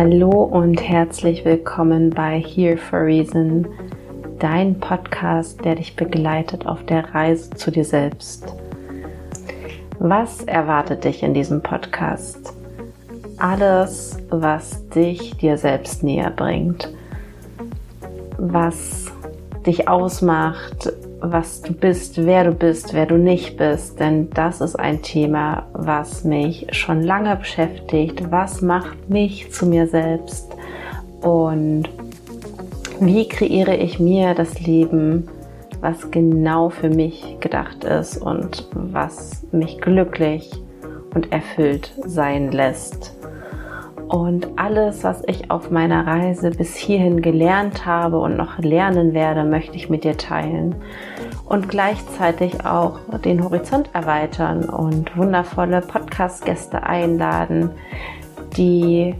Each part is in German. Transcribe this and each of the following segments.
Hallo und herzlich willkommen bei Here for Reason, dein Podcast, der dich begleitet auf der Reise zu dir selbst. Was erwartet dich in diesem Podcast? Alles, was dich dir selbst näher bringt, was dich ausmacht, was du bist, wer du bist, wer du nicht bist, denn das ist ein Thema, was mich schon lange beschäftigt. Was macht mich zu mir selbst und wie kreiere ich mir das Leben, was genau für mich gedacht ist und was mich glücklich und erfüllt sein lässt. Und alles, was ich auf meiner Reise bis hierhin gelernt habe und noch lernen werde, möchte ich mit dir teilen. Und gleichzeitig auch den Horizont erweitern und wundervolle Podcast-Gäste einladen, die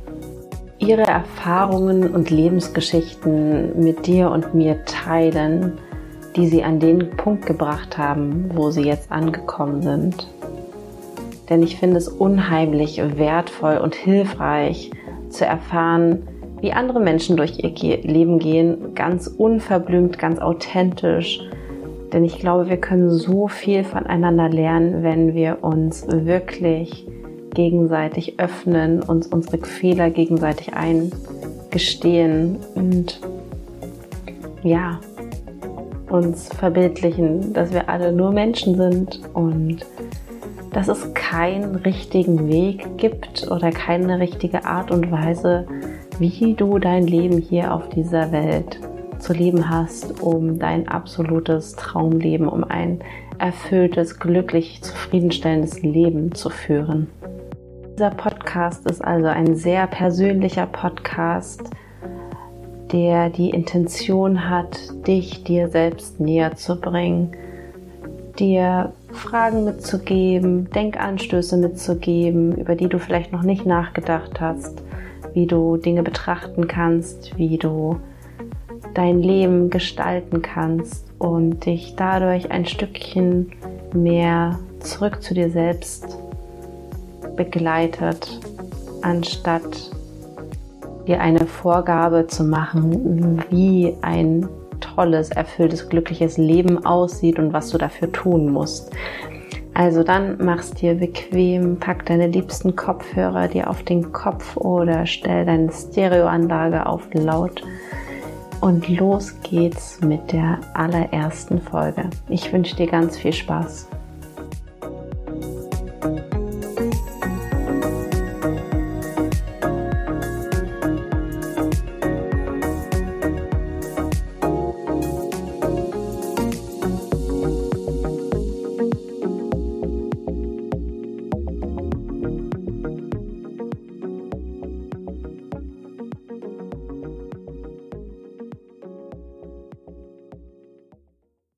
ihre Erfahrungen und Lebensgeschichten mit dir und mir teilen, die sie an den Punkt gebracht haben, wo sie jetzt angekommen sind denn ich finde es unheimlich wertvoll und hilfreich zu erfahren, wie andere Menschen durch ihr Leben gehen, ganz unverblümt, ganz authentisch. Denn ich glaube, wir können so viel voneinander lernen, wenn wir uns wirklich gegenseitig öffnen, uns unsere Fehler gegenseitig eingestehen und ja, uns verbildlichen, dass wir alle nur Menschen sind und dass es keinen richtigen Weg gibt oder keine richtige Art und Weise, wie du dein Leben hier auf dieser Welt zu leben hast, um dein absolutes Traumleben, um ein erfülltes, glücklich, zufriedenstellendes Leben zu führen. Dieser Podcast ist also ein sehr persönlicher Podcast, der die Intention hat, dich dir selbst näher zu bringen, dir Fragen mitzugeben, Denkanstöße mitzugeben, über die du vielleicht noch nicht nachgedacht hast, wie du Dinge betrachten kannst, wie du dein Leben gestalten kannst und dich dadurch ein Stückchen mehr zurück zu dir selbst begleitet, anstatt dir eine Vorgabe zu machen, wie ein tolles, erfülltes, glückliches Leben aussieht und was du dafür tun musst. Also dann mach's dir bequem, pack deine liebsten Kopfhörer dir auf den Kopf oder stell deine Stereoanlage auf laut und los geht's mit der allerersten Folge. Ich wünsche dir ganz viel Spaß.